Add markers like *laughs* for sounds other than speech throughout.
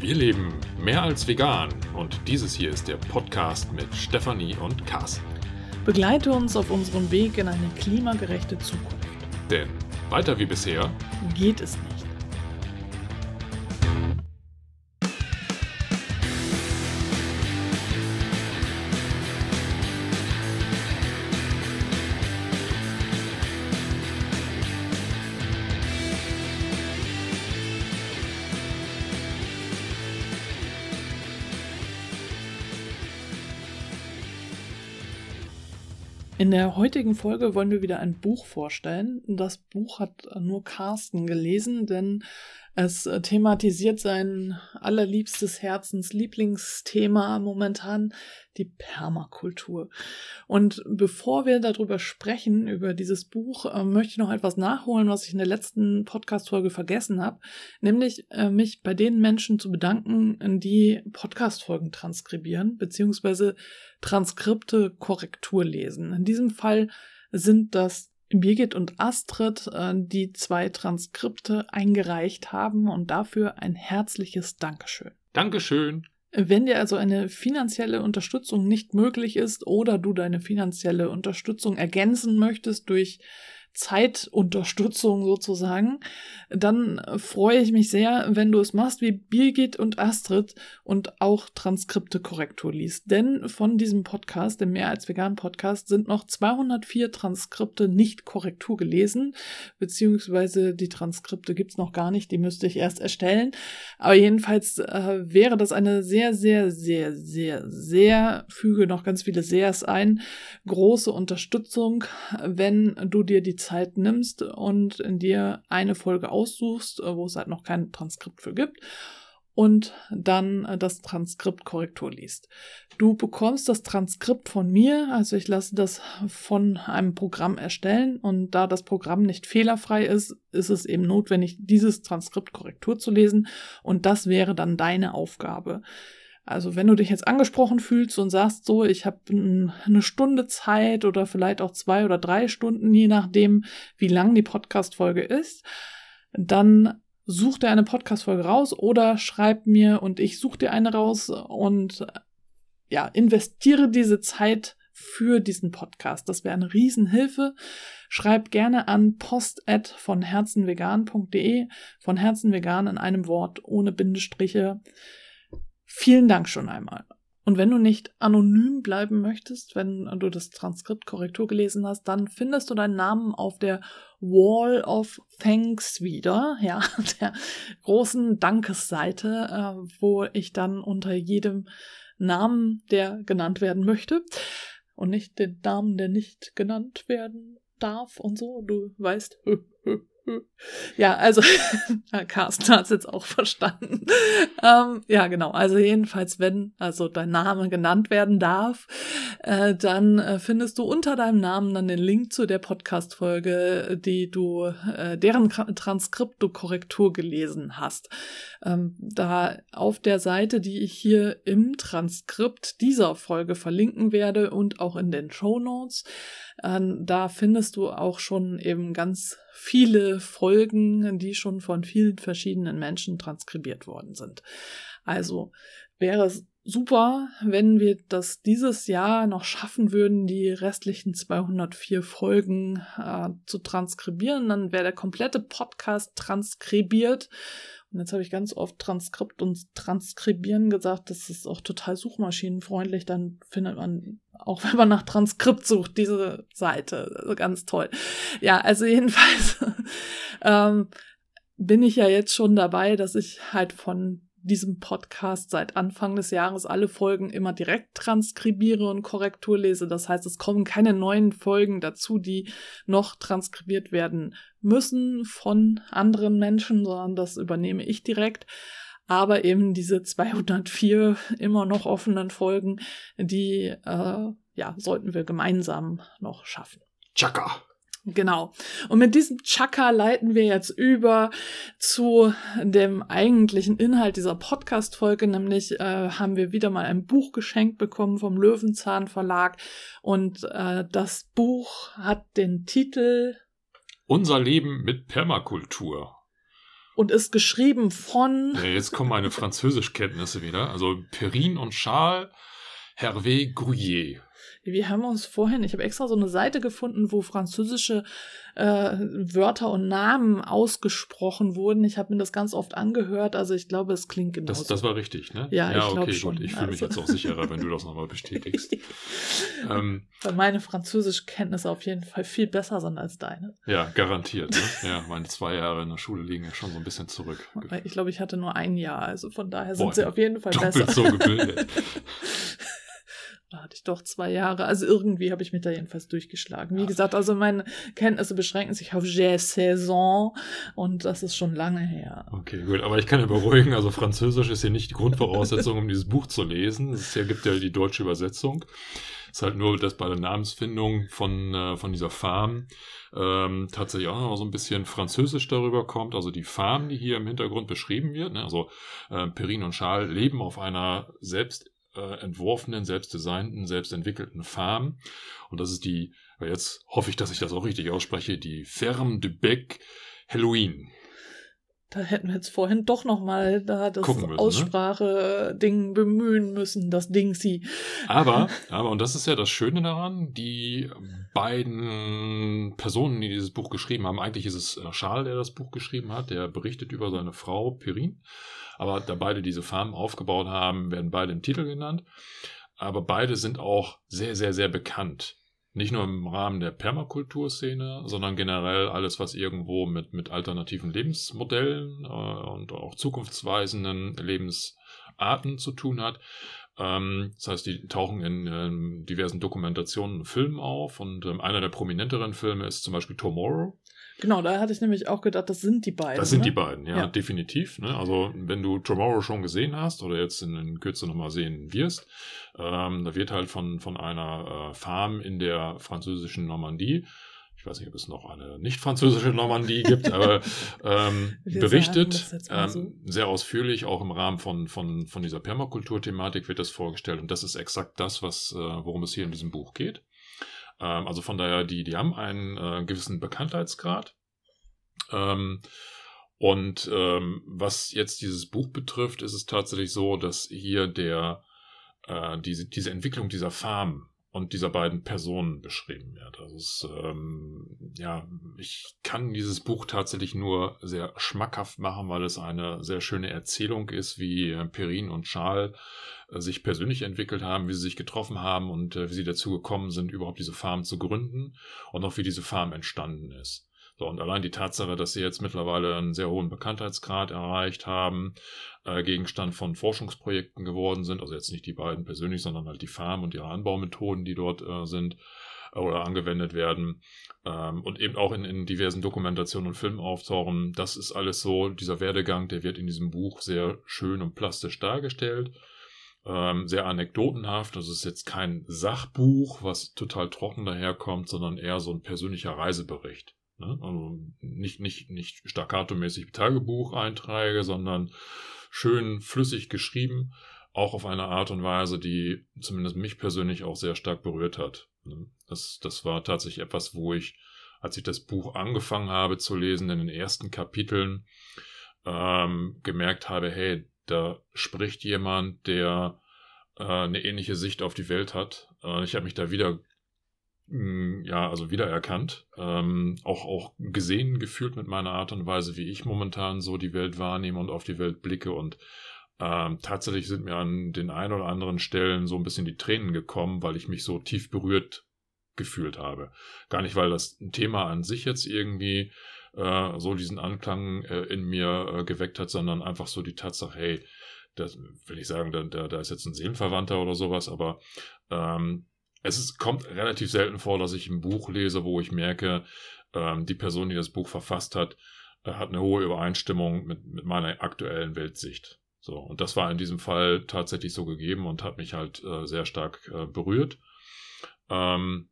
Wir leben mehr als vegan und dieses hier ist der Podcast mit Stefanie und Carsten. Begleite uns auf unserem Weg in eine klimagerechte Zukunft. Denn weiter wie bisher geht es nicht. In der heutigen Folge wollen wir wieder ein Buch vorstellen. Das Buch hat nur Carsten gelesen, denn es thematisiert sein allerliebstes Herzens Lieblingsthema momentan, die Permakultur. Und bevor wir darüber sprechen, über dieses Buch, äh, möchte ich noch etwas nachholen, was ich in der letzten Podcast-Folge vergessen habe, nämlich äh, mich bei den Menschen zu bedanken, die Podcast-Folgen transkribieren, beziehungsweise Transkripte Korrektur lesen. In diesem Fall sind das Birgit und Astrid, äh, die zwei Transkripte eingereicht haben und dafür ein herzliches Dankeschön. Dankeschön. Wenn dir also eine finanzielle Unterstützung nicht möglich ist oder du deine finanzielle Unterstützung ergänzen möchtest durch Zeitunterstützung sozusagen, dann freue ich mich sehr, wenn du es machst wie Birgit und Astrid und auch Transkripte Korrektur liest. Denn von diesem Podcast, dem Mehr als Vegan Podcast, sind noch 204 Transkripte nicht Korrektur gelesen, beziehungsweise die Transkripte gibt's noch gar nicht, die müsste ich erst erstellen. Aber jedenfalls äh, wäre das eine sehr, sehr, sehr, sehr, sehr, füge noch ganz viele Sehrs ein, große Unterstützung, wenn du dir die Zeit nimmst und dir eine Folge aussuchst, äh, wo es halt noch kein Transkript für gibt und dann äh, das Transkript Korrektur liest. Du bekommst das Transkript von mir, also ich lasse das von einem Programm erstellen und da das Programm nicht fehlerfrei ist, ist es eben notwendig, dieses Transkript Korrektur zu lesen und das wäre dann deine Aufgabe. Also wenn du dich jetzt angesprochen fühlst und sagst so, ich habe eine Stunde Zeit oder vielleicht auch zwei oder drei Stunden, je nachdem, wie lang die Podcast-Folge ist, dann such dir eine Podcast-Folge raus oder schreib mir und ich suche dir eine raus und ja, investiere diese Zeit für diesen Podcast. Das wäre eine Riesenhilfe. Schreib gerne an post von herzenvegan.de, von herzenvegan in einem Wort, ohne Bindestriche. Vielen Dank schon einmal. Und wenn du nicht anonym bleiben möchtest, wenn du das Transkript Korrektur gelesen hast, dann findest du deinen Namen auf der Wall of Thanks wieder, *laughs* ja, der großen Dankesseite, äh, wo ich dann unter jedem Namen, der genannt werden möchte, und nicht den Namen, der nicht genannt werden darf und so, du weißt, ja, also *laughs* Carsten hat es jetzt auch verstanden. ähm, ja, genau. Also jedenfalls, wenn also dein Name genannt werden darf, äh, dann äh, findest du unter deinem Namen dann den Link zu der Podcast-Folge, die du, äh, deren Transkript du Korrektur gelesen hast. Ähm, da auf der Seite, die ich hier im Transkript dieser Folge verlinken werde und auch in den Show Notes, äh, da findest du auch schon eben ganz viele Folgen, die schon von vielen verschiedenen Menschen transkribiert worden sind. Also wäre es super, wenn wir das dieses Jahr noch schaffen würden, die restlichen 204 Folgen äh, zu transkribieren. Dann wäre der komplette Podcast transkribiert und jetzt habe ich ganz oft Transkript und Transkribieren gesagt. Das ist auch total suchmaschinenfreundlich. Dann findet man, auch wenn man nach Transkript sucht, diese Seite. Also ganz toll. Ja, also *laughs* jedenfalls ähm, bin ich ja jetzt schon dabei, dass ich halt von diesem Podcast seit Anfang des Jahres alle Folgen immer direkt transkribiere und Korrektur lese. Das heißt, es kommen keine neuen Folgen dazu, die noch transkribiert werden müssen von anderen Menschen, sondern das übernehme ich direkt. Aber eben diese 204 immer noch offenen Folgen, die äh, ja, sollten wir gemeinsam noch schaffen. Chaka. Genau. Und mit diesem Chaka leiten wir jetzt über zu dem eigentlichen Inhalt dieser Podcast-Folge, nämlich äh, haben wir wieder mal ein Buch geschenkt bekommen vom Löwenzahn Verlag und äh, das Buch hat den Titel Unser Leben mit Permakultur. und ist geschrieben von. Ja, jetzt kommen meine Französischkenntnisse wieder. Also Perrine und Charles Hervé Gruyère. Wir haben uns vorhin, ich habe extra so eine Seite gefunden, wo französische äh, Wörter und Namen ausgesprochen wurden. Ich habe mir das ganz oft angehört, also ich glaube, es klingt genau. Das, das war richtig, ne? Ja, ja ich glaube okay, schon. gut. Ich fühle mich Also- jetzt auch sicherer, wenn du das nochmal bestätigst. *laughs* ähm, Weil meine Französischkenntnisse auf jeden Fall viel besser sind als deine. ja, garantiert. Ne? Ja, meine zwei Jahre in der Schule liegen ja schon so ein bisschen zurück. Ich glaube, ich hatte nur ein Jahr, also von daher sind Boah, sie auf jeden Fall besser. so gebildet. *laughs* Da hatte ich doch zwei Jahre. Also irgendwie habe ich mich da jedenfalls durchgeschlagen. Wie gesagt, also meine Kenntnisse beschränken sich auf J'ai Saison und das ist schon lange her. Okay, gut. Aber ich kann ja beruhigen, also Französisch ist hier nicht die Grundvoraussetzung, um dieses Buch zu lesen. Es gibt ja die deutsche Übersetzung. Es ist halt nur, dass bei der Namensfindung von, äh, von dieser Farm ähm, tatsächlich auch noch so ein bisschen Französisch darüber kommt. Also die Farm, die hier im Hintergrund beschrieben wird. Ne? Also äh, Perrine und Charles leben auf einer selbst äh, entworfenen, selbst designten, selbst entwickelten Farm. Und das ist die, jetzt hoffe ich, dass ich das auch richtig ausspreche, die Ferme du Bec Halloween. Da hätten wir jetzt vorhin doch noch mal da das ne? Aussprache-Ding bemühen müssen, das Ding sie. Aber, *laughs* aber, und das ist ja das Schöne daran, die beiden Personen, die dieses Buch geschrieben haben, eigentlich ist es Charles, der das Buch geschrieben hat, der berichtet über seine Frau Perrine. Aber da beide diese Farm aufgebaut haben, werden beide im Titel genannt. Aber beide sind auch sehr, sehr, sehr bekannt. Nicht nur im Rahmen der Permakulturszene, sondern generell alles, was irgendwo mit, mit alternativen Lebensmodellen äh, und auch zukunftsweisenden Lebensarten zu tun hat. Ähm, das heißt, die tauchen in ähm, diversen Dokumentationen und Filmen auf. Und ähm, einer der prominenteren Filme ist zum Beispiel Tomorrow. Genau, da hatte ich nämlich auch gedacht, das sind die beiden. Das sind ne? die beiden, ja, Ja. definitiv. Ne? Also wenn du Tomorrow schon gesehen hast oder jetzt in, in Kürze nochmal sehen wirst, ähm, da wird halt von, von einer äh, Farm in der französischen Normandie, ich weiß nicht, ob es noch eine nicht französische Normandie gibt, *laughs* aber ähm, sagen berichtet, so. ähm, sehr ausführlich, auch im Rahmen von, von, von dieser Permakultur-Thematik wird das vorgestellt und das ist exakt das, was, äh, worum es hier in diesem Buch geht. Ähm, also von daher, die, die haben einen äh, gewissen Bekanntheitsgrad. Ähm, und ähm, was jetzt dieses Buch betrifft, ist es tatsächlich so, dass hier der äh, diese, diese Entwicklung dieser Farm und dieser beiden Personen beschrieben wird. Also es, ähm, ja, ich kann dieses Buch tatsächlich nur sehr schmackhaft machen, weil es eine sehr schöne Erzählung ist, wie äh, Perrine und Charles äh, sich persönlich entwickelt haben, wie sie sich getroffen haben und äh, wie sie dazu gekommen sind, überhaupt diese Farm zu gründen und auch wie diese Farm entstanden ist. So, und allein die Tatsache, dass sie jetzt mittlerweile einen sehr hohen Bekanntheitsgrad erreicht haben, äh, Gegenstand von Forschungsprojekten geworden sind, also jetzt nicht die beiden persönlich, sondern halt die Farm und ihre Anbaumethoden, die dort äh, sind äh, oder angewendet werden ähm, und eben auch in, in diversen Dokumentationen und Filmen auftauchen. Das ist alles so, dieser Werdegang, der wird in diesem Buch sehr schön und plastisch dargestellt. Ähm, sehr anekdotenhaft. Das ist jetzt kein Sachbuch, was total trocken daherkommt, sondern eher so ein persönlicher Reisebericht. Ne? Also nicht, nicht, nicht staccato-mäßig Tagebucheinträge, sondern schön flüssig geschrieben, auch auf eine Art und Weise, die zumindest mich persönlich auch sehr stark berührt hat. Ne? Das, das war tatsächlich etwas, wo ich, als ich das Buch angefangen habe zu lesen, in den ersten Kapiteln, ähm, gemerkt habe, hey, da spricht jemand, der äh, eine ähnliche Sicht auf die Welt hat. Äh, ich habe mich da wieder ja, also wiedererkannt, ähm, auch, auch gesehen, gefühlt mit meiner Art und Weise, wie ich momentan so die Welt wahrnehme und auf die Welt blicke. Und ähm, tatsächlich sind mir an den ein oder anderen Stellen so ein bisschen die Tränen gekommen, weil ich mich so tief berührt gefühlt habe. Gar nicht, weil das Thema an sich jetzt irgendwie äh, so diesen Anklang äh, in mir äh, geweckt hat, sondern einfach so die Tatsache, hey, das will ich sagen, da, da, da ist jetzt ein Seelenverwandter oder sowas, aber ähm, es ist, kommt relativ selten vor, dass ich ein Buch lese, wo ich merke, ähm, die Person, die das Buch verfasst hat, äh, hat eine hohe Übereinstimmung mit, mit meiner aktuellen Weltsicht. So, und das war in diesem Fall tatsächlich so gegeben und hat mich halt äh, sehr stark äh, berührt. Ähm,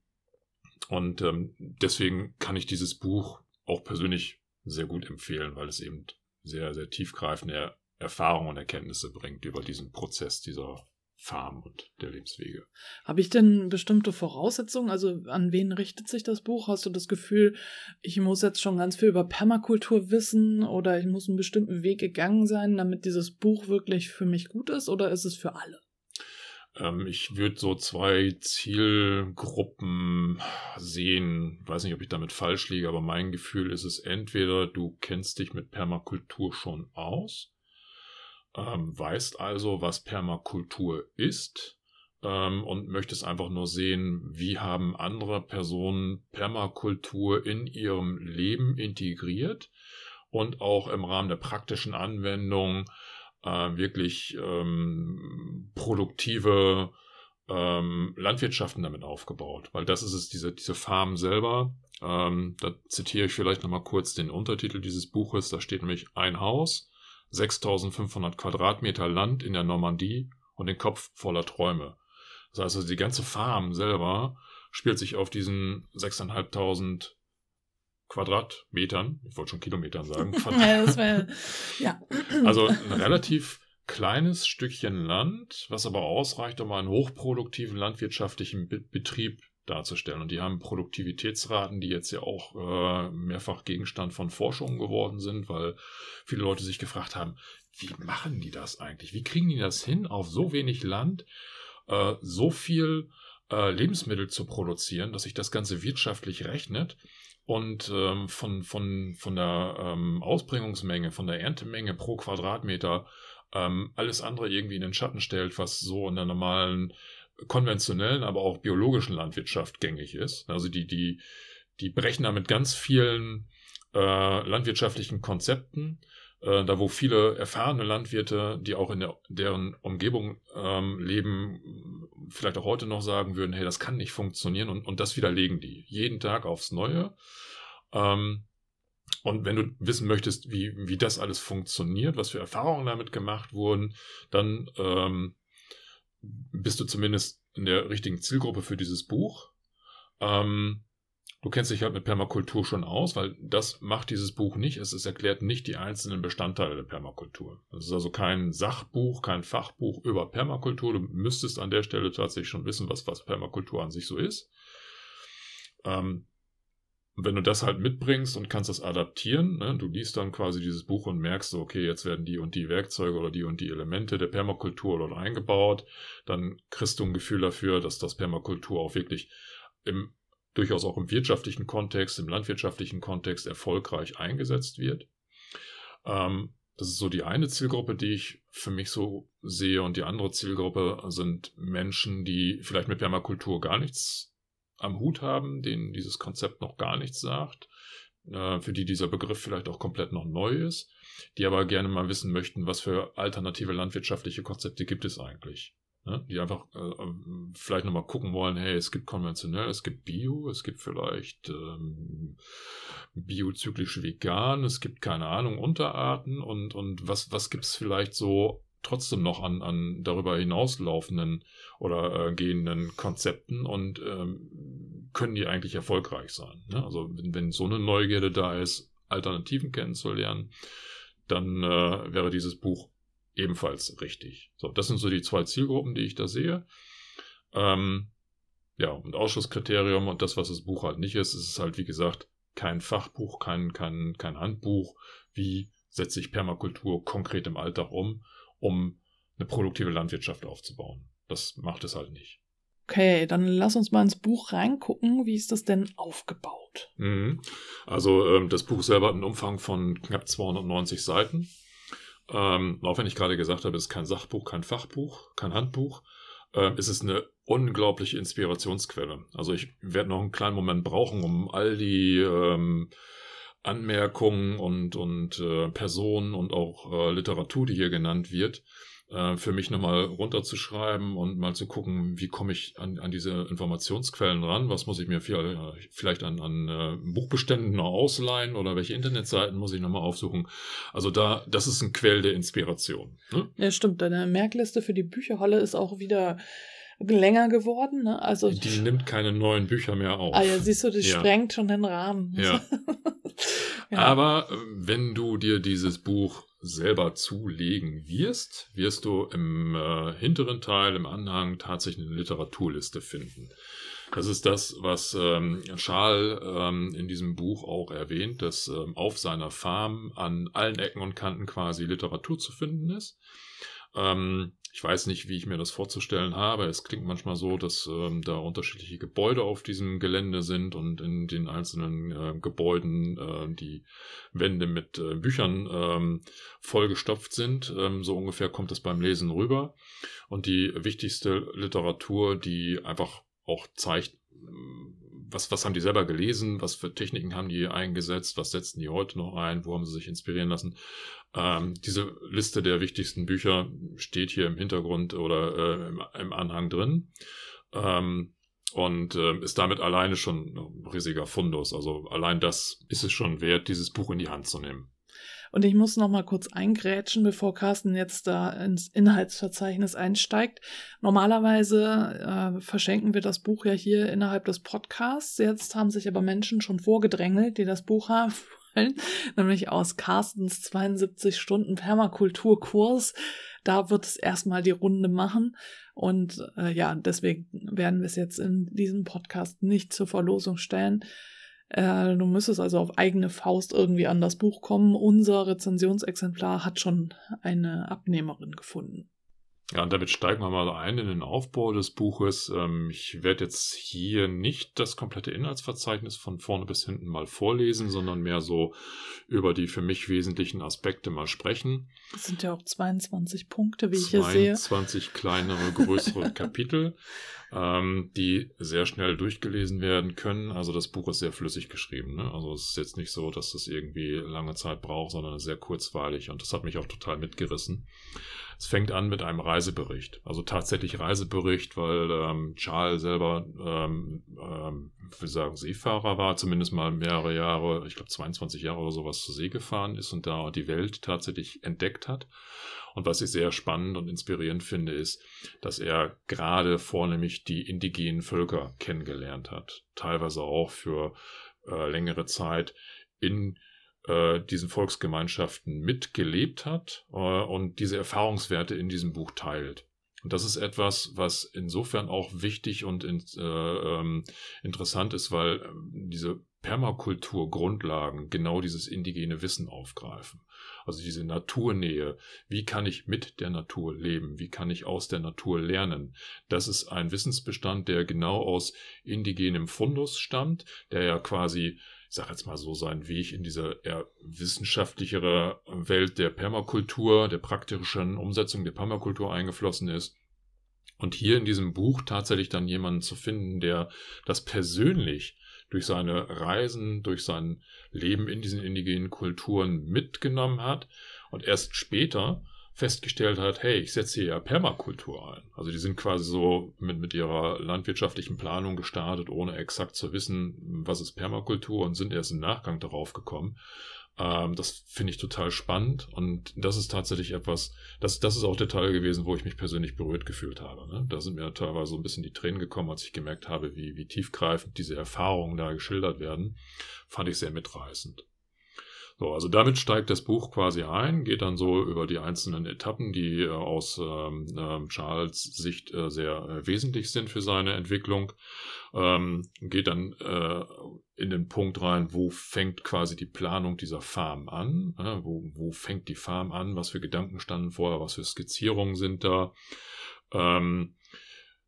und ähm, deswegen kann ich dieses Buch auch persönlich sehr gut empfehlen, weil es eben sehr, sehr tiefgreifende er Erfahrungen und Erkenntnisse bringt über diesen Prozess dieser Farm und der Lebenswege. Habe ich denn bestimmte Voraussetzungen? Also an wen richtet sich das Buch? Hast du das Gefühl, ich muss jetzt schon ganz viel über Permakultur wissen oder ich muss einen bestimmten Weg gegangen sein, damit dieses Buch wirklich für mich gut ist oder ist es für alle? Ähm, ich würde so zwei Zielgruppen sehen. Ich weiß nicht, ob ich damit falsch liege, aber mein Gefühl ist es entweder du kennst dich mit Permakultur schon aus ähm, weißt also, was Permakultur ist ähm, und möchtest einfach nur sehen, wie haben andere Personen Permakultur in ihrem Leben integriert und auch im Rahmen der praktischen Anwendung äh, wirklich ähm, produktive ähm, Landwirtschaften damit aufgebaut, weil das ist es, diese, diese Farm selber. Ähm, da zitiere ich vielleicht nochmal kurz den Untertitel dieses Buches. Da steht nämlich ein Haus, 6500 Quadratmeter Land in der Normandie und den Kopf voller Träume. Das heißt also, die ganze Farm selber spielt sich auf diesen 6.500 Quadratmetern, ich wollte schon Kilometern sagen. *laughs* ja. Also ein relativ kleines Stückchen Land, was aber ausreicht, um einen hochproduktiven landwirtschaftlichen Betrieb darzustellen. Und die haben Produktivitätsraten, die jetzt ja auch äh, mehrfach Gegenstand von Forschungen geworden sind, weil viele Leute sich gefragt haben, wie machen die das eigentlich? Wie kriegen die das hin, auf so wenig Land äh, so viel äh, Lebensmittel zu produzieren, dass sich das Ganze wirtschaftlich rechnet? Und ähm, von, von, von der ähm, Ausbringungsmenge, von der Erntemenge pro Quadratmeter ähm, alles andere irgendwie in den Schatten stellt, was so in der normalen konventionellen, aber auch biologischen Landwirtschaft gängig ist. Also die, die, die brechen da mit ganz vielen äh, landwirtschaftlichen Konzepten, äh, da wo viele erfahrene Landwirte, die auch in der, deren Umgebung ähm, leben, vielleicht auch heute noch sagen würden, hey, das kann nicht funktionieren und, und das widerlegen die jeden Tag aufs Neue. Ähm, und wenn du wissen möchtest, wie, wie das alles funktioniert, was für Erfahrungen damit gemacht wurden, dann ähm, bist du zumindest in der richtigen Zielgruppe für dieses Buch. Ähm, du kennst dich halt mit Permakultur schon aus, weil das macht dieses Buch nicht. Es, es erklärt nicht die einzelnen Bestandteile der Permakultur. Es ist also kein Sachbuch, kein Fachbuch über Permakultur. Du müsstest an der Stelle tatsächlich schon wissen, was, was Permakultur an sich so ist. Ähm, und wenn du das halt mitbringst und kannst das adaptieren, ne, du liest dann quasi dieses Buch und merkst so, okay, jetzt werden die und die Werkzeuge oder die und die Elemente der Permakultur dort eingebaut, dann kriegst du ein Gefühl dafür, dass das Permakultur auch wirklich im, durchaus auch im wirtschaftlichen Kontext, im landwirtschaftlichen Kontext erfolgreich eingesetzt wird. Ähm, das ist so die eine Zielgruppe, die ich für mich so sehe und die andere Zielgruppe sind Menschen, die vielleicht mit Permakultur gar nichts am Hut haben, denen dieses Konzept noch gar nichts sagt, äh, für die dieser Begriff vielleicht auch komplett noch neu ist, die aber gerne mal wissen möchten, was für alternative landwirtschaftliche Konzepte gibt es eigentlich. Ne? Die einfach äh, ähm, vielleicht nochmal gucken wollen, hey, es gibt konventionell, es gibt Bio, es gibt vielleicht ähm, biozyklisch vegan, es gibt keine Ahnung, Unterarten und, und was, was gibt es vielleicht so trotzdem noch an, an darüber hinauslaufenden oder äh, gehenden Konzepten und ähm, können die eigentlich erfolgreich sein. Ne? Also wenn, wenn so eine Neugierde da ist, Alternativen kennenzulernen, dann äh, wäre dieses Buch ebenfalls richtig. So, das sind so die zwei Zielgruppen, die ich da sehe. Ähm, ja, und Ausschlusskriterium und das, was das Buch halt nicht ist, ist es halt, wie gesagt, kein Fachbuch, kein, kein, kein Handbuch, wie setze ich Permakultur konkret im Alltag um, um eine produktive Landwirtschaft aufzubauen. Das macht es halt nicht. Okay, dann lass uns mal ins Buch reingucken. Wie ist das denn aufgebaut? Mhm. Also ähm, das Buch selber hat einen Umfang von knapp 290 Seiten. Ähm, auch wenn ich gerade gesagt habe, es ist kein Sachbuch, kein Fachbuch, kein Handbuch, ähm, ist es eine unglaubliche Inspirationsquelle. Also ich werde noch einen kleinen Moment brauchen, um all die ähm, Anmerkungen und, und äh, Personen und auch äh, Literatur, die hier genannt wird, äh, für mich nochmal runterzuschreiben und mal zu gucken, wie komme ich an, an diese Informationsquellen ran, was muss ich mir viel, äh, vielleicht an, an äh, Buchbeständen noch ausleihen oder welche Internetseiten muss ich nochmal aufsuchen. Also da, das ist ein Quell der Inspiration. Ne? Ja, stimmt. Deine Merkliste für die Bücherhalle ist auch wieder länger geworden. Ne? Also, die nimmt keine neuen Bücher mehr auf. Ah ja, siehst du, die ja. sprengt schon den Rahmen. Ja. *laughs* ja. Aber äh, wenn du dir dieses Buch selber zulegen wirst, wirst du im äh, hinteren Teil, im Anhang tatsächlich eine Literaturliste finden. Das ist das, was ähm, Charles ähm, in diesem Buch auch erwähnt, dass ähm, auf seiner Farm an allen Ecken und Kanten quasi Literatur zu finden ist. Ähm, ich weiß nicht, wie ich mir das vorzustellen habe. Es klingt manchmal so, dass ähm, da unterschiedliche Gebäude auf diesem Gelände sind und in den einzelnen äh, Gebäuden äh, die Wände mit äh, Büchern ähm, vollgestopft sind. Ähm, so ungefähr kommt es beim Lesen rüber. Und die wichtigste Literatur, die einfach auch zeigt, was, was haben die selber gelesen, was für Techniken haben die eingesetzt, was setzen die heute noch ein, wo haben sie sich inspirieren lassen. Ähm, diese Liste der wichtigsten Bücher steht hier im Hintergrund oder äh, im, im, Anhang drin. Ähm, und äh, ist damit alleine schon ein riesiger Fundus. Also allein das ist es schon wert, dieses Buch in die Hand zu nehmen. Und ich muss noch mal kurz eingrätschen, bevor Carsten jetzt da ins Inhaltsverzeichnis einsteigt. Normalerweise äh, verschenken wir das Buch ja hier innerhalb des Podcasts. Jetzt haben sich aber Menschen schon vorgedrängelt, die das Buch haben *laughs* wollen, nämlich aus Carstens 72 Stunden Permakulturkurs. Da wird es erstmal die Runde machen. Und äh, ja, deswegen werden wir es jetzt in diesem Podcast nicht zur Verlosung stellen. Äh, du müsstest also auf eigene Faust irgendwie an das Buch kommen. Unser Rezensionsexemplar hat schon eine Abnehmerin gefunden. Ja, und damit steigen wir mal ein in den Aufbau des Buches. Ähm, ich werde jetzt hier nicht das komplette Inhaltsverzeichnis von vorne bis hinten mal vorlesen, sondern mehr so über die für mich wesentlichen Aspekte mal sprechen. Das sind ja auch 22 Punkte, wie ich hier sehe. 22 kleinere, größere *laughs* Kapitel, ähm, die sehr schnell durchgelesen werden können. Also das Buch ist sehr flüssig geschrieben. Ne? Also es ist jetzt nicht so, dass es irgendwie lange Zeit braucht, sondern sehr kurzweilig. Und das hat mich auch total mitgerissen. Es fängt an mit einem Reisebericht, also tatsächlich Reisebericht, weil ähm, Charles selber, ähm, ähm, wir sagen Seefahrer war, zumindest mal mehrere Jahre, ich glaube 22 Jahre oder sowas zur See gefahren ist und da die Welt tatsächlich entdeckt hat. Und was ich sehr spannend und inspirierend finde, ist, dass er gerade vornehmlich die indigenen Völker kennengelernt hat, teilweise auch für äh, längere Zeit in äh, diesen Volksgemeinschaften mitgelebt hat äh, und diese Erfahrungswerte in diesem Buch teilt. Und das ist etwas, was insofern auch wichtig und in, äh, ähm, interessant ist, weil ähm, diese Permakulturgrundlagen genau dieses indigene Wissen aufgreifen. Also diese Naturnähe. Wie kann ich mit der Natur leben? Wie kann ich aus der Natur lernen? Das ist ein Wissensbestand, der genau aus indigenem Fundus stammt, der ja quasi ich sage jetzt mal so, seinen Weg in diese eher wissenschaftlichere Welt der Permakultur, der praktischen Umsetzung der Permakultur eingeflossen ist. Und hier in diesem Buch tatsächlich dann jemanden zu finden, der das persönlich durch seine Reisen, durch sein Leben in diesen indigenen Kulturen mitgenommen hat und erst später festgestellt hat, hey, ich setze hier ja Permakultur ein. Also die sind quasi so mit, mit ihrer landwirtschaftlichen Planung gestartet, ohne exakt zu wissen, was ist Permakultur und sind erst im Nachgang darauf gekommen. Ähm, das finde ich total spannend und das ist tatsächlich etwas, das, das ist auch der Teil gewesen, wo ich mich persönlich berührt gefühlt habe. Ne? Da sind mir teilweise so ein bisschen die Tränen gekommen, als ich gemerkt habe, wie, wie tiefgreifend diese Erfahrungen da geschildert werden. Fand ich sehr mitreißend. So, also damit steigt das Buch quasi ein, geht dann so über die einzelnen Etappen, die äh, aus ähm, äh, Charles Sicht äh, sehr äh, wesentlich sind für seine Entwicklung, ähm, geht dann äh, in den Punkt rein, wo fängt quasi die Planung dieser Farm an, wo, wo fängt die Farm an, was für Gedanken standen vorher, was für Skizzierungen sind da. Ähm,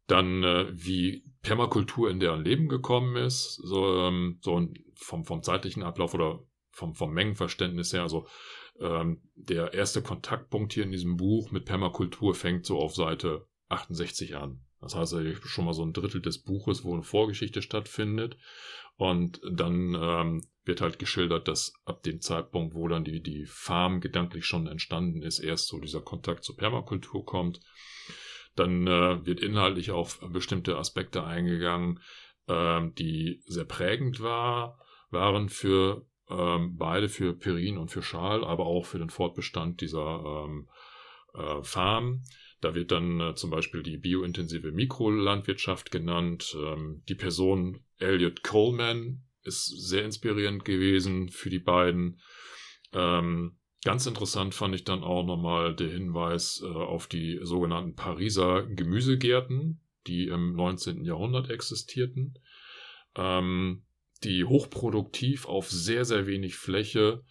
dann äh, wie Permakultur in deren Leben gekommen ist, so, ähm, so vom, vom zeitlichen Ablauf oder vom, vom Mengenverständnis her. Also ähm, der erste Kontaktpunkt hier in diesem Buch mit Permakultur fängt so auf Seite 68 an. Das heißt schon mal so ein Drittel des Buches, wo eine Vorgeschichte stattfindet. Und dann ähm, wird halt geschildert, dass ab dem Zeitpunkt, wo dann die, die Farm gedanklich schon entstanden ist, erst so dieser Kontakt zur Permakultur kommt. Dann äh, wird inhaltlich auf bestimmte Aspekte eingegangen, äh, die sehr prägend war, waren für ähm, beide für Perin und für Schal, aber auch für den Fortbestand dieser ähm, äh, Farm. Da wird dann äh, zum Beispiel die biointensive Mikrolandwirtschaft genannt. Ähm, die Person Elliot Coleman ist sehr inspirierend gewesen für die beiden. Ähm, Ganz interessant fand ich dann auch nochmal der Hinweis äh, auf die sogenannten Pariser Gemüsegärten, die im 19. Jahrhundert existierten, ähm, die hochproduktiv auf sehr, sehr wenig Fläche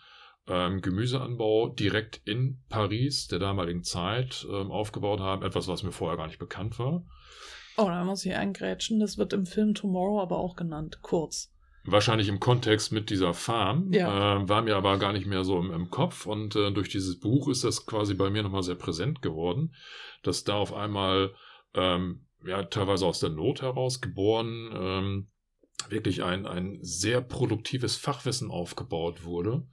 ähm, Gemüseanbau direkt in Paris der damaligen Zeit ähm, aufgebaut haben. Etwas, was mir vorher gar nicht bekannt war. Oh, da muss ich eingrätschen. Das wird im Film Tomorrow aber auch genannt, kurz. Wahrscheinlich im Kontext mit dieser Farm, Ja. äh, war mir aber gar nicht mehr so im, im Kopf. Und äh, durch dieses Buch ist das quasi bei mir nochmal sehr präsent geworden, dass da auf einmal, ähm, ja, teilweise aus der Not heraus geboren, ähm, wirklich ein, ein sehr produktives Fachwissen aufgebaut wurde.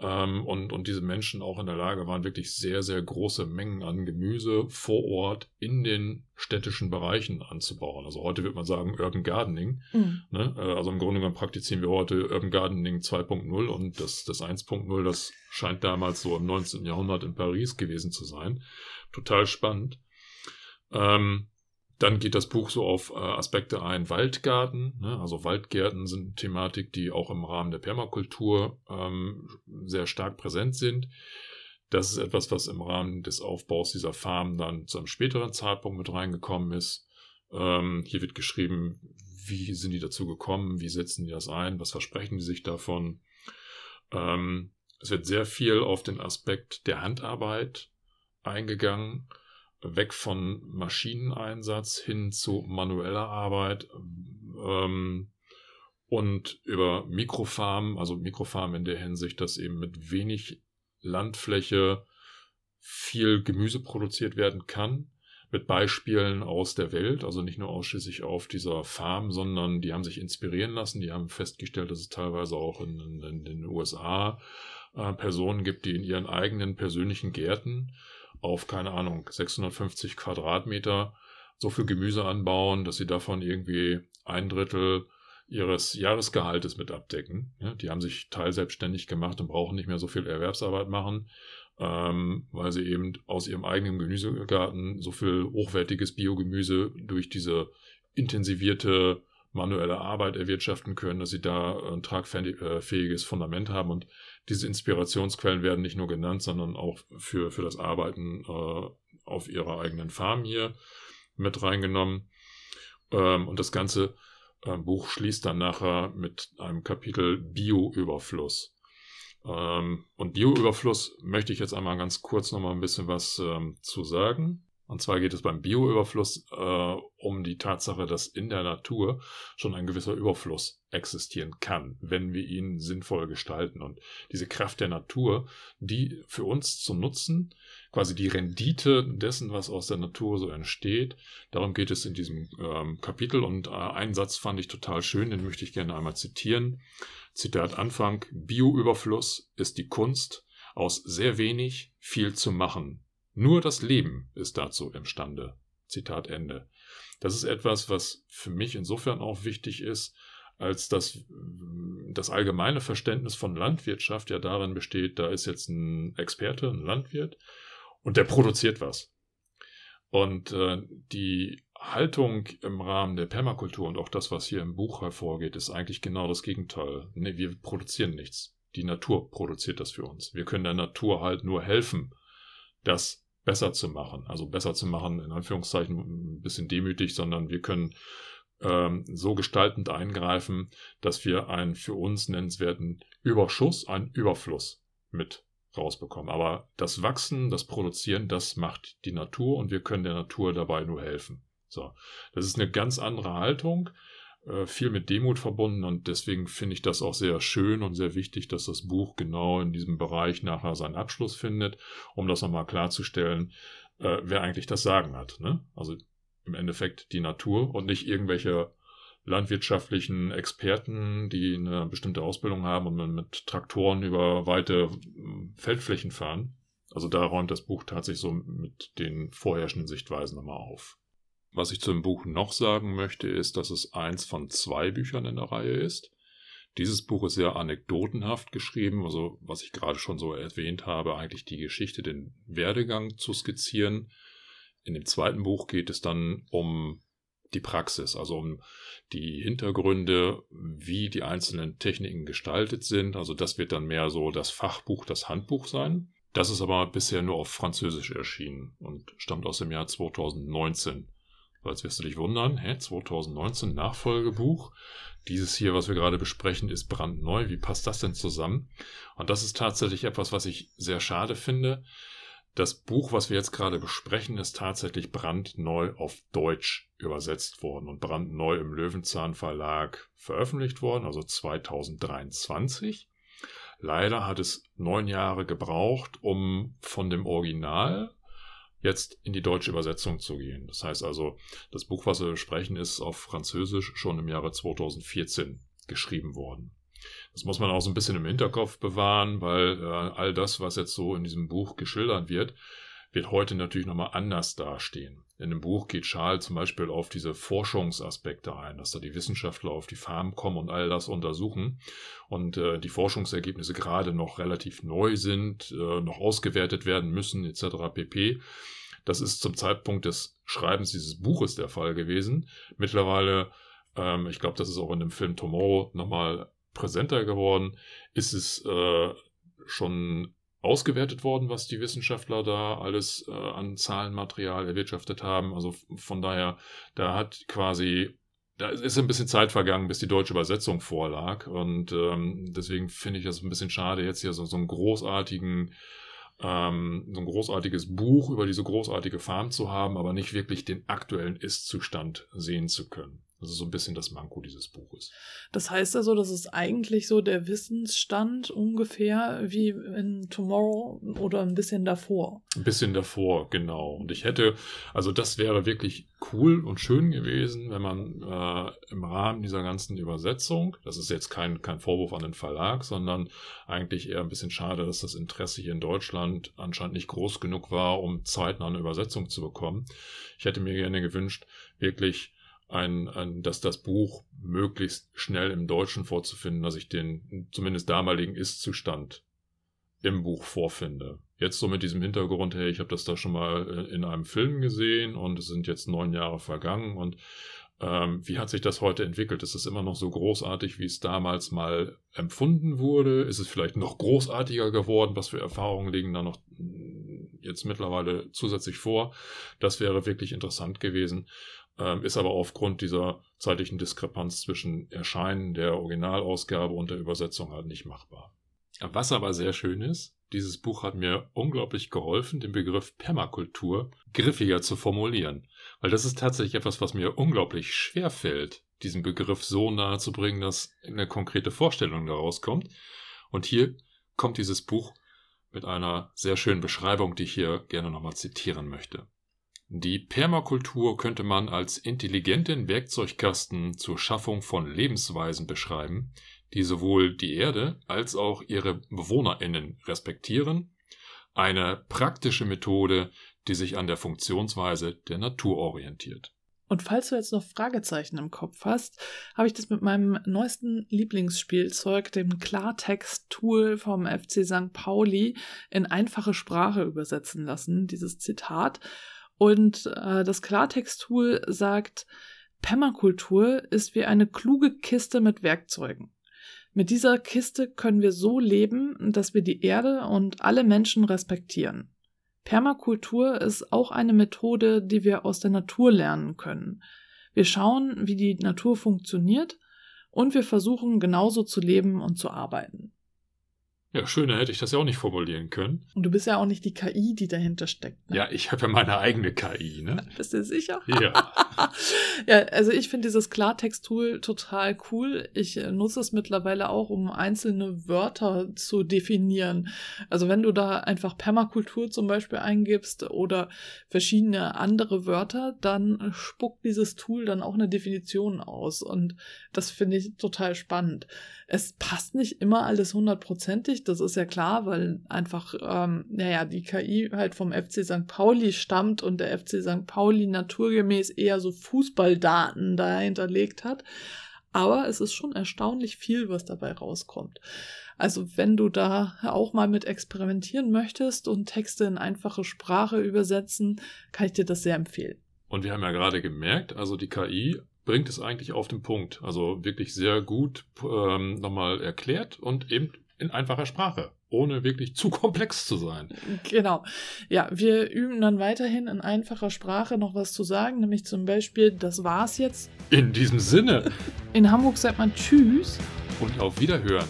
Ähm, und, und diese Menschen auch in der Lage waren, wirklich sehr, sehr große Mengen an Gemüse vor Ort in den städtischen Bereichen anzubauen. Also heute wird man sagen Urban Gardening. Mhm. Ne? Äh, Also im Grunde genommen praktizieren wir heute Urban Gardening 2.0 und das, das 1.0, das scheint damals so im 19. Jahrhundert in Paris gewesen zu sein. Total spannend. Ähm, dann geht das Buch so auf äh, Aspekte ein. Waldgarten, ne? also Waldgärten sind Thematik, die auch im Rahmen der Permakultur ähm, sehr stark präsent sind. Das ist etwas, was im Rahmen des Aufbaus dieser Farm dann zu einem späteren Zeitpunkt mit reingekommen ist. Ähm, hier wird geschrieben, wie sind die dazu gekommen, wie setzen die das ein, was versprechen die sich davon. Ähm, es wird sehr viel auf den Aspekt der Handarbeit eingegangen, weg von Maschineneinsatz hin zu manueller Arbeit ähm, und über Mikrofarmen, also Mikrofarmen in der Hinsicht, dass eben mit wenig Landfläche viel Gemüse produziert werden kann. Mit Beispielen aus der Welt, also nicht nur ausschließlich auf dieser Farm, sondern die haben sich inspirieren lassen, die haben festgestellt, dass es teilweise auch in, in, in den USA äh, Personen gibt, die in ihren eigenen persönlichen Gärten auf, keine Ahnung, 650 Quadratmeter so viel Gemüse anbauen, dass sie davon irgendwie ein Drittel ihres Jahresgehaltes mit abdecken. Ja, die haben sich teilselbstständig gemacht und brauchen nicht mehr so viel Erwerbsarbeit machen, ähm, weil sie eben aus ihrem eigenen Gemüsegarten so viel hochwertiges Biogemüse durch diese intensivierte manuelle Arbeit erwirtschaften können, dass sie da ein tragfähiges Fundament haben und diese Inspirationsquellen werden nicht nur genannt, sondern auch für, für das Arbeiten äh, auf ihrer eigenen Farm hier mit reingenommen. Ähm, und das ganze äh, Buch schließt dann nachher mit einem Kapitel Bioüberfluss. Ähm, und Bioüberfluss möchte ich jetzt einmal ganz kurz noch mal ein bisschen was ähm, zu sagen. Und zwar geht es beim Bioüberfluss äh, um die Tatsache, dass in der Natur schon ein gewisser Überfluss existieren kann, wenn wir ihn sinnvoll gestalten. Und diese Kraft der Natur, die für uns zu nutzen, quasi die Rendite dessen, was aus der Natur so entsteht, darum geht es in diesem ähm, Kapitel. Und äh, einen Satz fand ich total schön, den möchte ich gerne einmal zitieren. Zitat Anfang, Bioüberfluss ist die Kunst, aus sehr wenig viel zu machen. Nur das Leben ist dazu imstande. Zitat Ende. Das ist etwas, was für mich insofern auch wichtig ist, als dass das allgemeine Verständnis von Landwirtschaft ja darin besteht, da ist jetzt ein Experte, ein Landwirt, und der produziert was. Und äh, die Haltung im Rahmen der Permakultur und auch das, was hier im Buch hervorgeht, ist eigentlich genau das Gegenteil. Nee, wir produzieren nichts. Die Natur produziert das für uns. Wir können der Natur halt nur helfen, das besser zu machen. Also besser zu machen, in Anführungszeichen ein bisschen demütig, sondern wir können ähm, so gestaltend eingreifen, dass wir einen für uns nennenswerten Überschuss, einen Überfluss mit rausbekommen. Aber das Wachsen, das Produzieren, das macht die Natur und wir können der Natur dabei nur helfen. So, das ist eine ganz andere Haltung, viel mit Demut verbunden und deswegen finde ich das auch sehr schön und sehr wichtig, dass das Buch genau in diesem Bereich nachher seinen Abschluss findet, um das nochmal klarzustellen, äh, wer eigentlich das Sagen hat. Ne? Also im Endeffekt die Natur und nicht irgendwelche landwirtschaftlichen Experten, die eine bestimmte Ausbildung haben und mit Traktoren über weite Feldflächen fahren. Also da räumt das Buch tatsächlich so mit den vorherrschenden Sichtweisen nochmal auf. Was ich zum Buch noch sagen möchte, ist, dass es eins von zwei Büchern in der Reihe ist. Dieses Buch ist sehr anekdotenhaft geschrieben, also was ich gerade schon so erwähnt habe, eigentlich die Geschichte, den Werdegang zu skizzieren. In dem zweiten Buch geht es dann um die Praxis, also um die Hintergründe, wie die einzelnen Techniken gestaltet sind. Also das wird dann mehr so das Fachbuch, das Handbuch sein. Das ist aber bisher nur auf Französisch erschienen und stammt aus dem Jahr 2019. Jetzt wirst du dich wundern, hä, 2019 Nachfolgebuch. Dieses hier, was wir gerade besprechen, ist brandneu. Wie passt das denn zusammen? Und das ist tatsächlich etwas, was ich sehr schade finde. Das Buch, was wir jetzt gerade besprechen, ist tatsächlich brandneu auf Deutsch übersetzt worden und brandneu im Löwenzahn Verlag veröffentlicht worden, also 2023. Leider hat es neun Jahre gebraucht, um von dem Original jetzt in die deutsche Übersetzung zu gehen. Das heißt also, das Buch, was wir besprechen, ist auf Französisch schon im Jahre 2014 geschrieben worden. Das muss man auch so ein bisschen im Hinterkopf bewahren, weil äh, all das, was jetzt so in diesem Buch geschildert wird, wird heute natürlich nochmal anders dastehen. In dem Buch geht Charles zum Beispiel auf diese Forschungsaspekte ein, dass da die Wissenschaftler auf die Farm kommen und all das untersuchen und äh, die Forschungsergebnisse gerade noch relativ neu sind, äh, noch ausgewertet werden müssen etc. pp. Das ist zum Zeitpunkt des Schreibens dieses Buches der Fall gewesen. Mittlerweile, ähm, ich glaube, das ist auch in dem Film Tomorrow nochmal präsenter geworden, ist es äh, schon ausgewertet worden, was die Wissenschaftler da alles äh, an Zahlenmaterial erwirtschaftet haben. Also von daher, da hat quasi, da ist ein bisschen Zeit vergangen, bis die deutsche Übersetzung vorlag. Und ähm, deswegen finde ich das ein bisschen schade, jetzt hier so, so einen großartigen ähm, so ein großartiges Buch über diese großartige Farm zu haben, aber nicht wirklich den aktuellen Ist-Zustand sehen zu können. Das ist so ein bisschen das Manko dieses Buches. Das heißt also, das ist eigentlich so der Wissensstand ungefähr wie in Tomorrow oder ein bisschen davor. Ein bisschen davor, genau. Und ich hätte, also das wäre wirklich cool und schön gewesen, wenn man äh, im Rahmen dieser ganzen Übersetzung, das ist jetzt kein, kein Vorwurf an den Verlag, sondern eigentlich eher ein bisschen schade, dass das Interesse hier in Deutschland anscheinend nicht groß genug war, um zeitnah eine Übersetzung zu bekommen. Ich hätte mir gerne gewünscht, wirklich ein, ein, dass das Buch möglichst schnell im Deutschen vorzufinden, dass ich den zumindest damaligen Ist-Zustand im Buch vorfinde. Jetzt so mit diesem Hintergrund, hey, ich habe das da schon mal äh, in einem Film gesehen und es sind jetzt neun Jahre vergangen und ähm, wie hat sich das heute entwickelt? Ist es immer noch so großartig, wie es damals mal empfunden wurde? Ist es vielleicht noch großartiger geworden? Was für Erfahrungen liegen da noch mm, jetzt mittlerweile zusätzlich vor? Das wäre wirklich interessant gewesen ähm, ist aber aufgrund dieser zeitlichen Diskrepanz zwischen Erscheinen der Originalausgabe und der Übersetzung halt nicht machbar. Was aber sehr schön ist, dieses Buch hat mir unglaublich geholfen, den Begriff Permakultur griffiger zu formulieren. Weil das ist tatsächlich etwas, was mir unglaublich schwer fällt, diesen Begriff so nahe zu bringen, dass eine konkrete Vorstellung daraus kommt. Und hier kommt dieses Buch mit einer sehr schönen Beschreibung, die ich hier gerne nochmal zitieren möchte. Die Permakultur könnte man als intelligenten Werkzeugkasten zur Schaffung von Lebensweisen beschreiben, die sowohl die Erde als auch ihre BewohnerInnen respektieren, eine praktische Methode, die sich an der Funktionsweise der Natur orientiert. Und falls du jetzt noch Fragezeichen im Kopf hast, habe ich das mit meinem neuesten Lieblingsspielzeug, dem Klartext-Tool vom FC St. Pauli, in einfache Sprache übersetzen lassen, dieses Zitat. Und äh, das Klartext-Tool sagt, Permakultur ist wie eine kluge Kiste mit Werkzeugen. Mit dieser Kiste können wir so leben, dass wir die Erde und alle Menschen respektieren. Permakultur ist auch eine Methode, die wir aus der Natur lernen können. Wir schauen, wie die Natur funktioniert und wir versuchen genauso zu leben und zu arbeiten. Ja, schöner hätte ich das ja auch nicht formulieren können. Und du bist ja auch nicht die KI, die dahinter steckt. Ne? Ja, ich habe ja meine eigene KI, ne? *laughs* Bist du sicher? Ja. *laughs* ja, also ich finde dieses Klartext-Tool total cool. Ich äh, nutze es mittlerweile auch, um einzelne Wörter zu definieren. Also wenn du da einfach Permakultur zum Beispiel eingibst oder verschiedene andere Wörter, dann spuckt dieses Tool dann auch eine Definition aus. Und das finde ich total spannend. Es passt nicht immer alles hundertprozentig, das ist ja klar, weil einfach, ähm, naja, die KI halt vom FC St. Pauli stammt und der FC St. Pauli naturgemäß eher so Fußballdaten da hinterlegt hat. Aber es ist schon erstaunlich viel, was dabei rauskommt. Also wenn du da auch mal mit experimentieren möchtest und Texte in einfache Sprache übersetzen, kann ich dir das sehr empfehlen. Und wir haben ja gerade gemerkt, also die KI bringt es eigentlich auf den Punkt. Also wirklich sehr gut ähm, nochmal erklärt und eben in einfacher Sprache, ohne wirklich zu *laughs* komplex zu sein. Genau. Ja, wir üben dann weiterhin in einfacher Sprache noch was zu sagen, nämlich zum Beispiel, das war's jetzt. In diesem Sinne. In Hamburg sagt man Tschüss. Und auf Wiederhören.